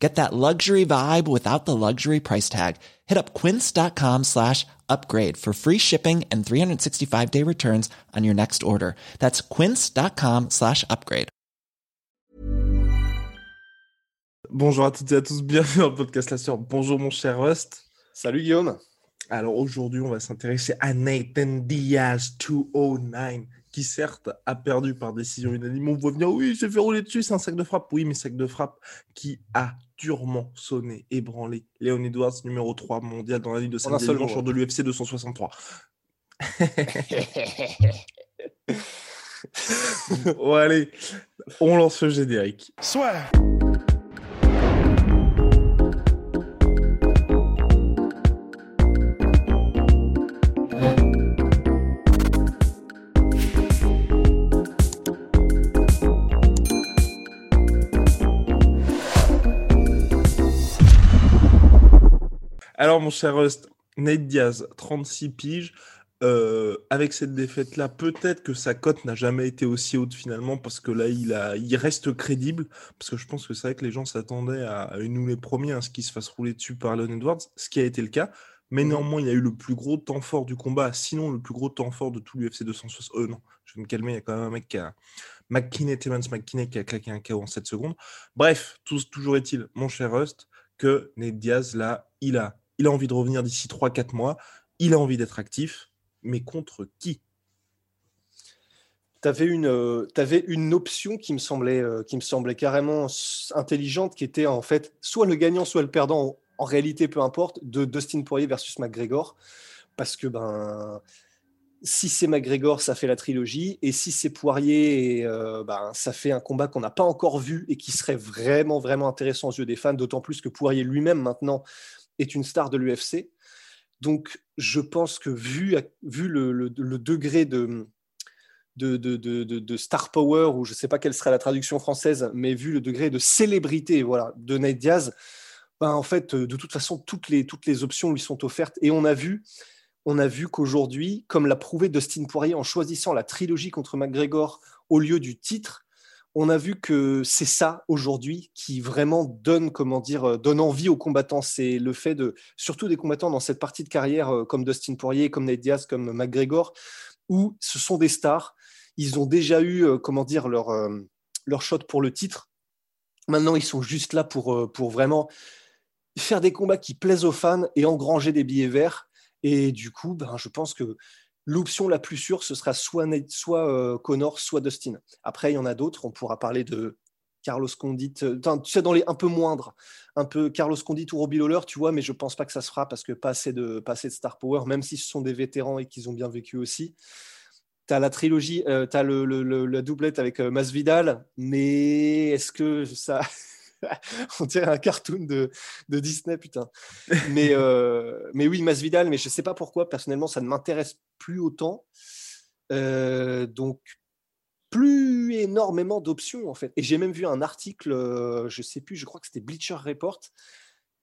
Get that luxury vibe without the luxury price tag. Hit up quince.com slash upgrade for free shipping and 365 day returns on your next order. That's quince.com slash upgrade. Bonjour à toutes et à tous, bienvenue dans le podcast La Sœur. Bonjour mon cher Rust. Salut Guillaume. Alors aujourd'hui, on va s'intéresser à Nathan Diaz 209 qui certes a perdu par décision unanime. On voit venir, oui, j'ai fait rouler dessus, c'est un sac de frappe. Oui, mais sac de frappe qui a durement sonné, ébranlé. Léon Edwards, numéro 3 mondial dans la ligue de samedi dimanche de l'UFC 263. bon, allez, on lance le générique. Soit. Mon cher Rust, Nate Diaz, 36 piges. Euh, avec cette défaite-là, peut-être que sa cote n'a jamais été aussi haute finalement, parce que là, il, a, il reste crédible. Parce que je pense que c'est vrai que les gens s'attendaient à, nous les premiers, à ce qu'il se fasse rouler dessus par Leon Edwards, ce qui a été le cas. Mais mhm. néanmoins, il y a eu le plus gros temps fort du combat, sinon le plus gros temps fort de tout l'UFC 260. Euh, non, je vais me calmer, il y a quand même un mec qui a. McKinney, Terence McKinney qui a claqué un KO en 7 secondes. Bref, toujours est-il, mon cher Rust, que Nate Diaz, là, il a il a envie de revenir d'ici 3-4 mois. Il a envie d'être actif. Mais contre qui? Tu avais une, euh, une option qui me, semblait, euh, qui me semblait carrément intelligente, qui était en fait soit le gagnant, soit le perdant, en réalité peu importe, de Dustin Poirier versus McGregor. Parce que ben, si c'est McGregor, ça fait la trilogie, et si c'est Poirier, euh, ben, ça fait un combat qu'on n'a pas encore vu et qui serait vraiment, vraiment intéressant aux yeux des fans, d'autant plus que Poirier lui-même maintenant est une star de l'UFC. Donc, je pense que vu, vu le, degré de, de, de, star power, ou je ne sais pas quelle serait la traduction française, mais vu le degré de célébrité voilà, de Nate Diaz, ben, en fait, de toute façon, toutes les, toutes les options lui sont offertes. Et on a vu, on a vu qu'aujourd'hui, comme l'a prouvé Dustin Poirier en choisissant la trilogie contre McGregor au lieu du titre, on a vu que c'est ça aujourd'hui qui vraiment donne, comment dire, euh, donne envie aux combattants. C'est le fait de, surtout des combattants dans cette partie de carrière euh, comme Dustin Poirier, comme Nate Diaz, comme McGregor, où ce sont des stars. Ils ont déjà eu, euh, comment dire, leur, leur shot pour le titre. Maintenant, ils sont juste là pour, pour vraiment faire des combats qui plaisent aux fans et engranger des billets verts. Et du coup, ben, je pense que l'option la plus sûre, ce sera soit, soit euh, Connor, soit Dustin. Après, il y en a d'autres. On pourra parler de Carlos Condit, euh, tu sais, dans les un peu moindres, un peu Carlos Condit ou Robbie Lawler, tu vois, mais je pense pas que ça se fera parce que pas assez de, pas de star power, même si ce sont des vétérans et qu'ils ont bien vécu aussi. Tu as la trilogie, euh, tu as le, la doublette avec Masvidal, mais est-ce que ça. on dirait un cartoon de, Disney, putain. Mais, euh, mais oui, Masvidal, mais je ne sais pas pourquoi, personnellement, ça ne m'intéresse plus autant. Euh, donc, plus énormément d'options, en fait. Et j'ai même vu un article, euh, je ne sais plus, je crois que c'était Bleacher Report,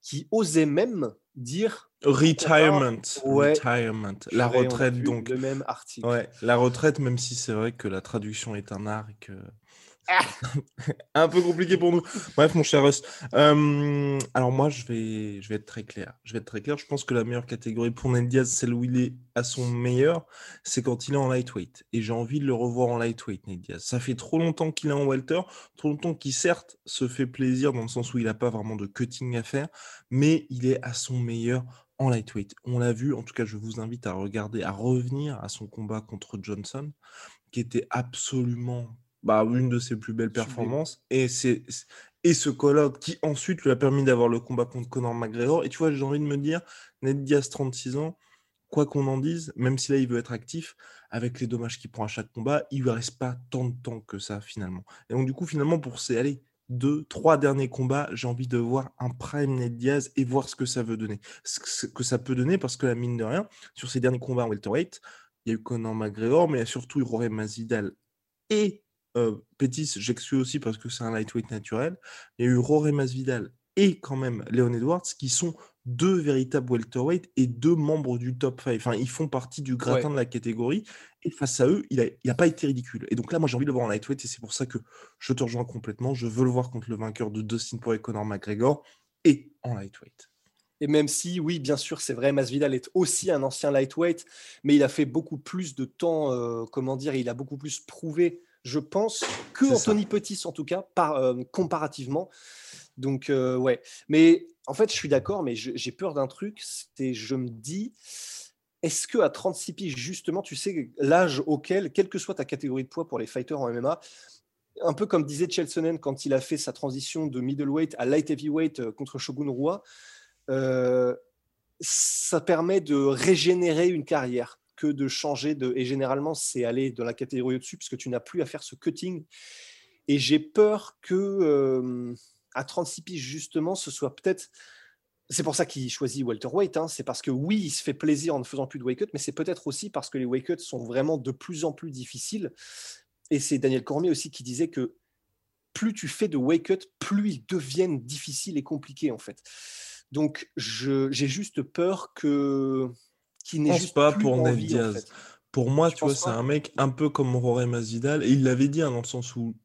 qui osait même dire retirement, retirement, la retraite donc le même article. Ouais, la retraite, même si c'est vrai que la traduction est un art et que un peu compliqué pour nous. Bref, mon cher Russ. Euh, alors moi, je vais, être très clair. Je vais être très clair. Je pense que la meilleure catégorie pour Ned Diaz, celle où il est à son meilleur, c'est quand il est en lightweight. Et j'ai envie de le revoir en lightweight, Ned Diaz. Ça fait trop longtemps qu'il est en welter, trop longtemps qu'il certes se fait plaisir dans le sens où il n'a pas vraiment de cutting à faire, mais il est à son meilleur en lightweight. On l'a vu. En tout cas, je vous invite à regarder, à revenir à son combat contre Johnson, qui était absolument bah, une de ses plus belles performances. Et, c'est, et ce colloque qui ensuite lui a permis d'avoir le combat contre Conor McGregor. Et tu vois, j'ai envie de me dire, Ned Diaz, 36 ans, quoi qu'on en dise, même si là il veut être actif, avec les dommages qu'il prend à chaque combat, il lui reste pas tant de temps que ça finalement. Et donc du coup, finalement, pour ces allez, deux, trois derniers combats, j'ai envie de voir un prime Ned Diaz et voir ce que ça veut donner. Ce que ça peut donner, parce que la mine de rien, sur ces derniers combats en welterweight, il y a eu Conor McGregor, mais il y a surtout eu Masvidal et euh, Pétis, j'exclus aussi parce que c'est un lightweight naturel. Il y a eu Roré Masvidal et quand même Léon Edwards qui sont deux véritables welterweight et deux membres du top 5. Enfin, ils font partie du gratin de la catégorie. Et face à eux, il n'a pas été ridicule. Et donc là, moi, j'ai envie de le voir en lightweight et c'est pour ça que je te rejoins complètement. Je veux le voir contre le vainqueur de Dustin Poirier, Conor McGregor et en lightweight. Et même si, oui, bien sûr, c'est vrai, Masvidal est aussi un ancien lightweight, mais il a fait beaucoup plus de temps, euh, comment dire, il a beaucoup plus prouvé, je pense, que Anthony Pettis, en tout cas, par, euh, comparativement. Donc, euh, ouais. Mais en fait, je suis d'accord, mais j'ai peur d'un truc. C'est, je me dis, est-ce que à 36 piges, justement, tu sais l'âge auquel, quelle que soit ta catégorie de poids pour les fighters en MMA, un peu comme disait Chelsonen quand il a fait sa transition de middleweight à light heavyweight euh, contre Shogun Rua, euh, ça permet de régénérer une carrière que de changer de. Et généralement, c'est aller dans la catégorie au-dessus, puisque tu n'as plus à faire ce cutting. Et j'ai peur que à 36 piges, justement, ce soit peut-être. C'est pour ça qu'il choisit Walter White. Hein. C'est parce que oui, il se fait plaisir en ne faisant plus de wake-up, mais c'est peut-être aussi parce que les wake sont vraiment de plus en plus difficiles. Et c'est Daniel Cormier aussi qui disait que plus tu fais de wake-up, plus ils deviennent difficiles et compliqués, en fait. Donc, j'ai juste peur que qu'il n'ait juste pas pour Ned Diaz. Pour moi, tu vois, c'est un mec un peu comme Roré Masvidal. Et il l'avait dit, hein, dans le sens où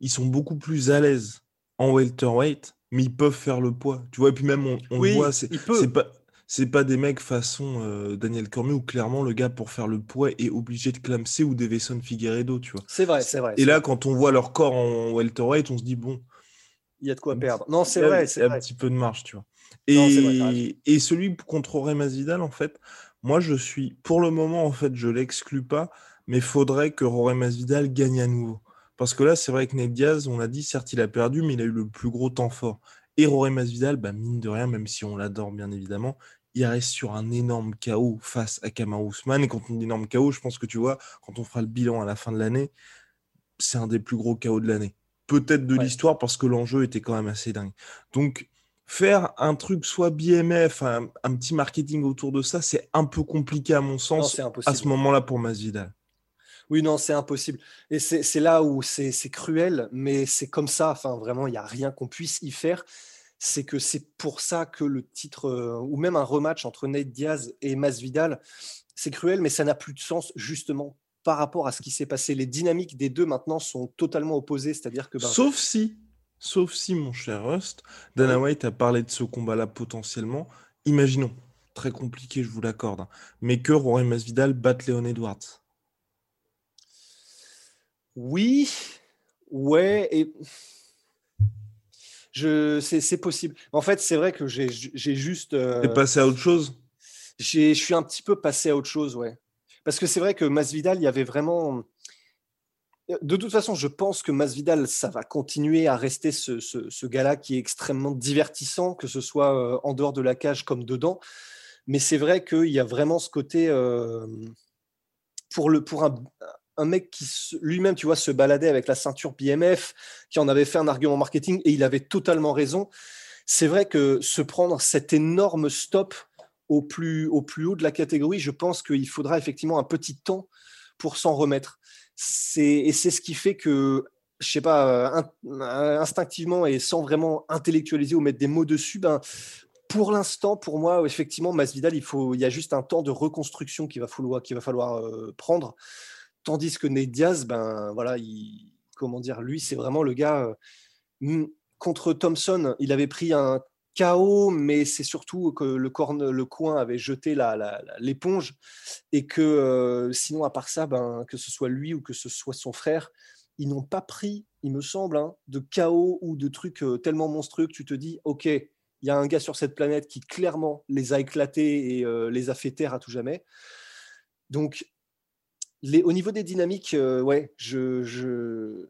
ils sont beaucoup plus à l'aise en welterweight, mais ils peuvent faire le poids. Tu vois, et puis même, on, on voit, c'est pas. C'est pas des mecs façon euh, Daniel Cormier où clairement le gars pour faire le poids est obligé de clamser ou Davison Figueredo, tu vois. C'est vrai, c'est vrai. Et là, quand on voit leur corps en welterweight, on se dit bon. Il y a de quoi perdre. Non, c'est vrai. Il y a un petit peu de marge, tu vois. Et, et celui contre Remas Vidal, en fait, moi je suis, pour le moment, en fait, je l'exclus pas, mais faudrait que Roré Masvidal gagne à nouveau. Parce que là, c'est vrai que Ned Diaz, on a dit, certes, il a perdu, mais il a eu le plus gros temps fort. Et Rory Masvidal, bah, mine de rien, même si on l'adore bien évidemment, il reste sur un énorme chaos face à Kamar Ousmane. Et quand on dit énorme chaos, je pense que tu vois, quand on fera le bilan à la fin de l'année, c'est un des plus gros chaos de l'année. Peut-être de l'histoire parce que l'enjeu était quand même assez dingue. Donc, faire un truc soit BMF, un, un petit marketing autour de ça, c'est un peu compliqué à mon sens à ce moment-là pour Masvidal. Oui, non, c'est impossible. Et c'est là où c'est cruel, mais c'est comme ça. Enfin, vraiment, il n'y a rien qu'on puisse y faire. C'est que c'est pour ça que le titre, euh, ou même un rematch entre Nate Diaz et Masvidal, c'est cruel, mais ça n'a plus de sens justement par rapport à ce qui s'est passé. Les dynamiques des deux maintenant sont totalement opposées, c'est-à-dire que. Ben sauf si, sauf si, mon cher Rust, Dana White a parlé de ce combat-là potentiellement. Imaginons, très compliqué, je vous l'accorde, mais que Rory Masvidal batte Léon Edwards. Oui, ouais, et je, c'est, possible. En fait, c'est vrai que j'ai, juste. Euh, passé à autre chose? Je suis un petit peu passé à autre chose, ouais. Parce que c'est vrai que Masvidal, il y avait vraiment. De toute façon, je pense que Masvidal, ça va continuer à rester ce, ce, gars-là qui est extrêmement divertissant, que ce soit euh, en dehors de la cage comme dedans. Mais c'est vrai qu'il y a vraiment ce côté. Euh, pour, le, pour un, un mec qui lui-même, tu vois, se baladait avec la ceinture BMF, qui en avait fait un argument marketing et il avait totalement raison. C'est vrai que se prendre cet énorme stop au plus, au plus haut de la catégorie, je pense qu'il faudra effectivement un petit temps pour s'en remettre. Et c'est ce qui fait que, je sais pas, instinctivement et sans vraiment intellectualiser ou mettre des mots dessus, ben, pour l'instant, pour moi, effectivement, Masvidal, il, faut, il y a juste un temps de reconstruction qu'il va falloir, va falloir euh, prendre. Tandis que Nate Diaz, ben voilà, il, comment dire, lui, c'est vraiment le gars. Euh, contre Thompson, il avait pris un chaos, mais c'est surtout que le, coin avait jeté l'éponge et que euh, sinon, à part ça, ben, que ce soit lui ou que ce soit son frère, ils n'ont pas pris, il me semble, hein, de chaos ou de trucs euh, tellement monstrueux que tu te dis, ok, il y a un gars sur cette planète qui clairement les a éclatés et les a fait taire à tout jamais. Donc, au niveau des dynamiques, euh, ouais, je, je,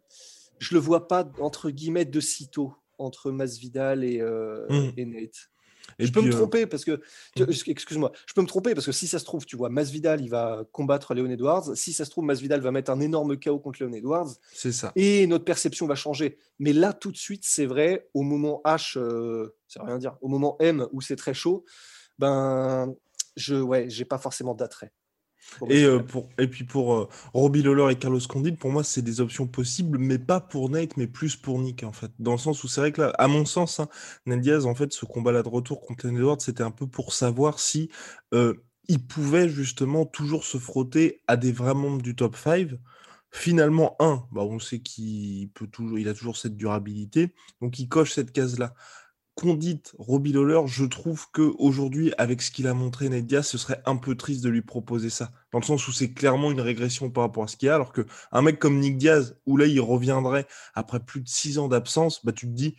je le vois pas entre guillemets de sitôt entre Masvidal et, euh, mmh. et Nate. Et je peux me euh, tromper parce que, mmh. excuse-moi, je peux me tromper parce que si ça se trouve, tu vois, Masvidal, il va combattre Léon Edwards. Si ça se trouve, Masvidal va mettre un énorme chaos contre Léon Edwards. C'est ça. Et notre perception va changer. Mais là, tout de suite, c'est vrai, au moment H, ça veut rien dire, au moment M où c'est très chaud, ben, je, ouais, j'ai pas forcément d'attrait. Et, euh, pour, et puis pour euh, Robbie Lawler et Carlos Condit, pour moi, c'est des options possibles, mais pas pour Nate, mais plus pour Nick, en fait. Dans le sens où c'est vrai que là, à mon sens, hein, Nate Diaz, en fait, ce combat-là de retour contre Len Edwards, c'était un peu pour savoir si euh, il pouvait justement toujours se frotter à des vrais membres du top 5. Finalement, un, bah, on sait qu'il peut toujours, il a toujours cette durabilité, donc il coche cette case-là. Condit, Robbie Lawler, je trouve que aujourd'hui, avec ce qu'il a montré Ned Diaz, ce serait un peu triste de lui proposer ça. Dans le sens où c'est clairement une régression par rapport à ce qu'il y a, alors qu'un mec comme Nick Diaz, où là il reviendrait après plus de six ans d'absence, bah tu te dis,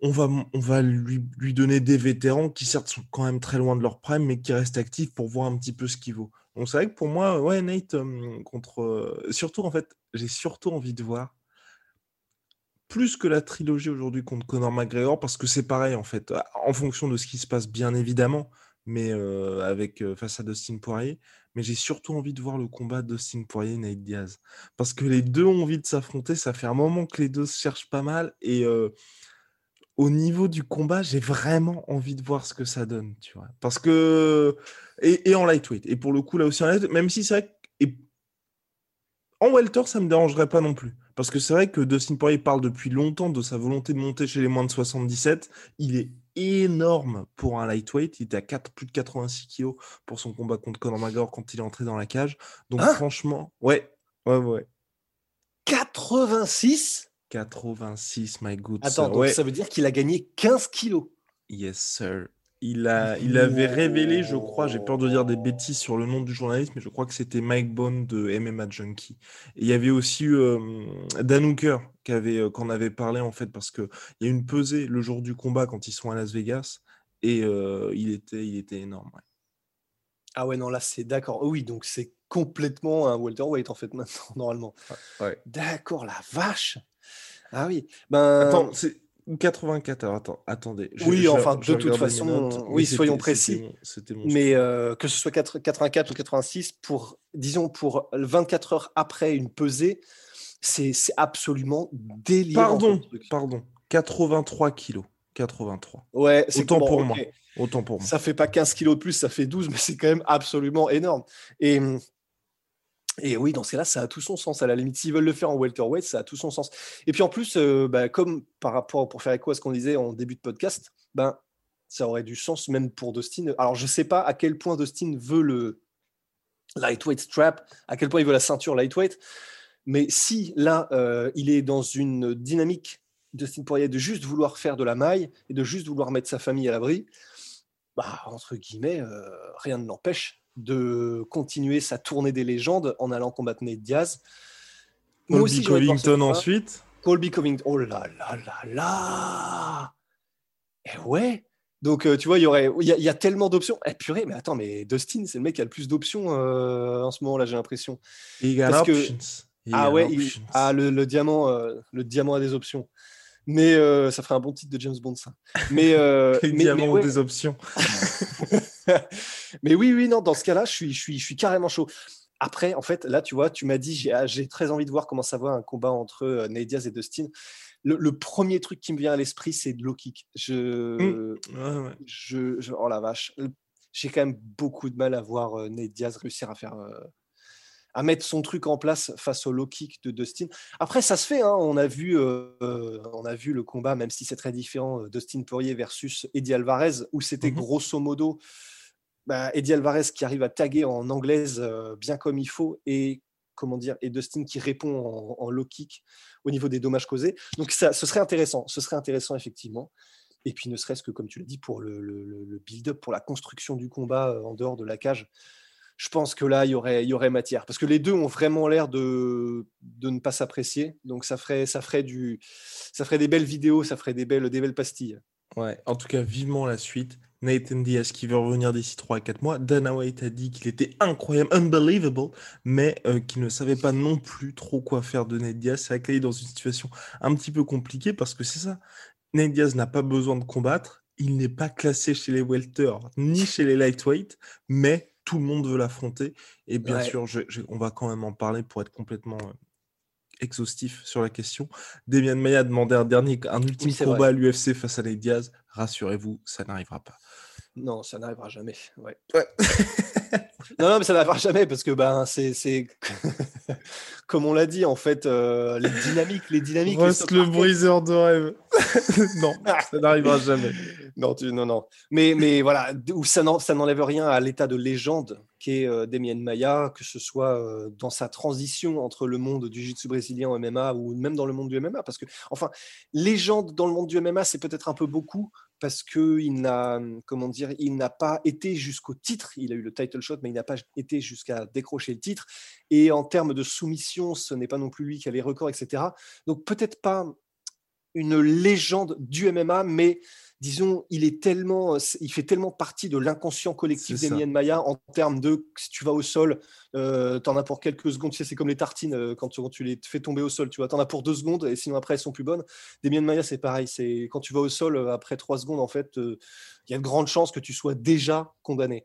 on va, on va lui, lui, donner des vétérans qui certes sont quand même très loin de leur prime, mais qui restent actifs pour voir un petit peu ce qu'il vaut. Donc c'est vrai que pour moi, ouais, Nate, euh, contre. Euh, surtout en fait, j'ai surtout envie de voir plus que la trilogie aujourd'hui contre Conor McGregor, parce que c'est pareil en fait, en fonction de ce qui se passe bien évidemment, mais euh, avec euh, face à Dustin Poirier. Mais j'ai surtout envie de voir le combat Dustin Poirier et Nate Diaz, parce que les deux ont envie de s'affronter. Ça fait un moment que les deux se cherchent pas mal, et euh, au niveau du combat, j'ai vraiment envie de voir ce que ça donne, tu vois. Parce que et, en lightweight, et pour le coup là aussi en lightweight, même si c'est vrai que, en welter, ça me dérangerait pas non plus. Parce que c'est vrai que Dustin Poirier parle depuis longtemps de sa volonté de monter chez les moins de 77. Il est énorme pour un lightweight. Il était à 4, plus de 86 kg pour son combat contre Conor McGregor quand il est entré dans la cage. Donc hein? franchement, ouais, ouais, ouais. 86 86, my good Attends, donc ça veut dire qu'il a gagné 15 kilos. Yes, sir. Il, a, il avait révélé, je crois, j'ai peur de dire des bêtises sur le nom du journaliste, mais je crois que c'était Mike Bone de MMA Junkie. Et il y avait aussi euh, Dan Hooker avait, euh, qu'on avait parlé en fait, parce qu'il y a une pesée le jour du combat quand ils sont à Las Vegas, et euh, il, était, il était énorme. Ah ouais, non, là c'est d'accord. oui, donc c'est complètement un welterweight en fait maintenant, normalement. Ouais. D'accord, la vache. Ah oui. Ben... Attends, c'est 84, alors attends, attendez. oui, enfin, de toute façon, oui, soyons précis. mais euh, que ce soit 84 ou 86, pour, disons, pour 24 heures après une pesée, c'est absolument délirant. Pardon, pardon, 83 kilos. 83. Ouais, c'est Autant pour moi. Autant pour moi. Ça fait pas 15 kilos de plus, ça fait 12, mais c'est quand même absolument énorme. Et hum, et oui, dans ce cas-là, ça a tout son sens. À la limite, s'ils veulent le faire en welterweight, ça a tout son sens. Et puis en plus, euh, bah, comme par rapport, pour faire écho à ce qu'on disait en début de podcast, ben, ça aurait du sens même pour Dustin. Alors, je ne sais pas à quel point Dustin veut le lightweight strap, à quel point il veut la ceinture lightweight, mais si là, euh, il est dans une dynamique, Dustin Poirier, de juste vouloir faire de la maille et de juste vouloir mettre sa famille à l'abri, bah, entre guillemets, euh, rien ne l'empêche de continuer sa tournée des légendes en allant combattre Nate Diaz. Colby aussi, Covington ensuite. Colby Covington. Oh là là là là Et eh ouais donc, euh, tu vois, il y aurait, il y, a tellement d'options. Eh purée, mais attends, mais Dustin, c'est le mec qui a le plus d'options euh, en ce moment là, j'ai l'impression. Parce que ah ouais, ah le, diamant, euh, le diamant a des options. Mais ça ferait un bon titre de James Bond, ça. Mais, mais, diamant des options. mais oui, oui, non, dans ce cas-là, je suis, je, suis, je suis carrément chaud. Après, en fait, là, tu vois, tu m'as dit, j'ai ah, très envie de voir comment ça va un combat entre euh, Nate Diaz et Dustin. Le, premier truc qui me vient à l'esprit, c'est de low kick. Je, mmh. Je, oh la vache, j'ai quand même beaucoup de mal à voir euh, Nate Diaz réussir à faire, euh, à mettre son truc en place face au low kick de Dustin. Après, ça se fait. Hein. On a vu, on a vu le combat, même si c'est très différent, Dustin Poirier versus Eddie Alvarez, où c'était mmh grosso modo bah, Eddie Alvarez qui arrive à taguer en anglaise euh, bien comme il faut et comment dire et Dustin qui répond en, low kick au niveau des dommages causés. Donc ça, ce serait intéressant, ce serait intéressant effectivement. Et puis ne serait-ce que comme tu l'as dit pour le, build-up, pour la construction du combat euh, en dehors de la cage, je pense que là il y aurait, matière parce que les deux ont vraiment l'air de, ne pas s'apprécier. Donc ça ferait, ça ça des belles vidéos, ça ferait des belles, pastilles. Ouais, en tout cas vivement la suite. Nathan Diaz qui veut revenir d'ici 3 à 4 mois. Dana White a dit qu'il était incroyable, unbelievable, mais euh, qu'il ne savait pas non plus trop quoi faire de Nate Diaz. Qu'il est dans une situation un petit peu compliquée parce que c'est ça. Nate Diaz n'a pas besoin de combattre. Il n'est pas classé chez les welters ni chez les lightweight, mais tout le monde veut l'affronter. Et bien sûr, on va quand même en parler pour être complètement euh, exhaustif sur la question. Demian Maia a demandé un dernier, un ultime combat à l'UFC face à Nate Diaz. Rassurez-vous, ça n'arrivera pas. Non, ça n'arrivera jamais. Ouais. Ouais. Non, non, mais ça n'arrivera jamais parce que ben c'est c'est comme on l'a dit en fait euh, les dynamiques, les dynamiques. Reste le briseur de rêve. non, ça n'arrivera jamais. Non, non, non. Mais, mais voilà, ça n'en- ça n'enlève rien à l'état de légende qu'est euh, Damien Maya, que ce soit euh, dans sa transition entre le monde du jiu-jitsu brésilien au MMA ou même dans le monde du MMA. Parce que, enfin, légende dans le monde du MMA, c'est peut-être un peu beaucoup parce qu'il n'a, comment dire, il n'a pas été jusqu'au titre. Il a eu le title shot, mais il n'a pas été jusqu'à décrocher le titre. Et en termes de soumission, ce n'est pas non plus lui qui a les records, etc. Donc peut-être pas une légende du MMA, mais disons, il est tellement, il fait tellement partie de l'inconscient collectif ça. d'Emilienne Maya en termes de si tu vas au sol, euh, t'en as pour quelques secondes. Tu sais, c'est comme les tartines euh, quand, tu, quand tu les fais tomber au sol. Tu vois, t'en as pour deux secondes et sinon après elles sont plus bonnes. Damien Maya, c'est pareil. C'est quand tu vas au sol euh, après trois secondes, en fait, euh, il y a de grandes chances que tu sois déjà condamné.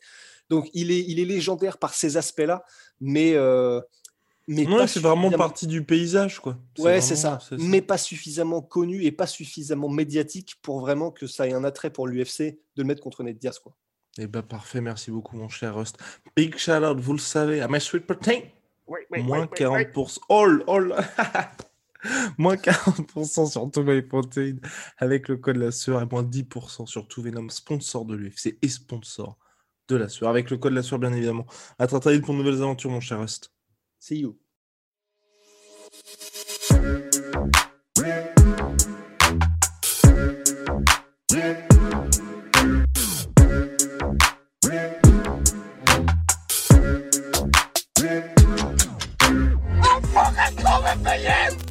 Donc il est, il est légendaire par ces aspects-là, mais euh, mais pas c'est vraiment partie du paysage, quoi. Ouais, c'est ça. Mais pas suffisamment connu et pas suffisamment médiatique pour vraiment que ça ait un attrait pour l'UFC de le mettre contre Ned Diaz. Quoi. Eh ben parfait, merci beaucoup mon cher Rust. Big shout out, vous le savez, à My Sweet Protein. Moins 40%. All, all. moins 40% sur tout My Protein avec le code la sueur et moins 10% sur tout Venom, sponsor de l'UFC et sponsor de la sueur. Avec le code la sueur, bien évidemment. À très très vite pour de nouvelles aventures, mon cher Rust. See you. I'm fucking coming for you!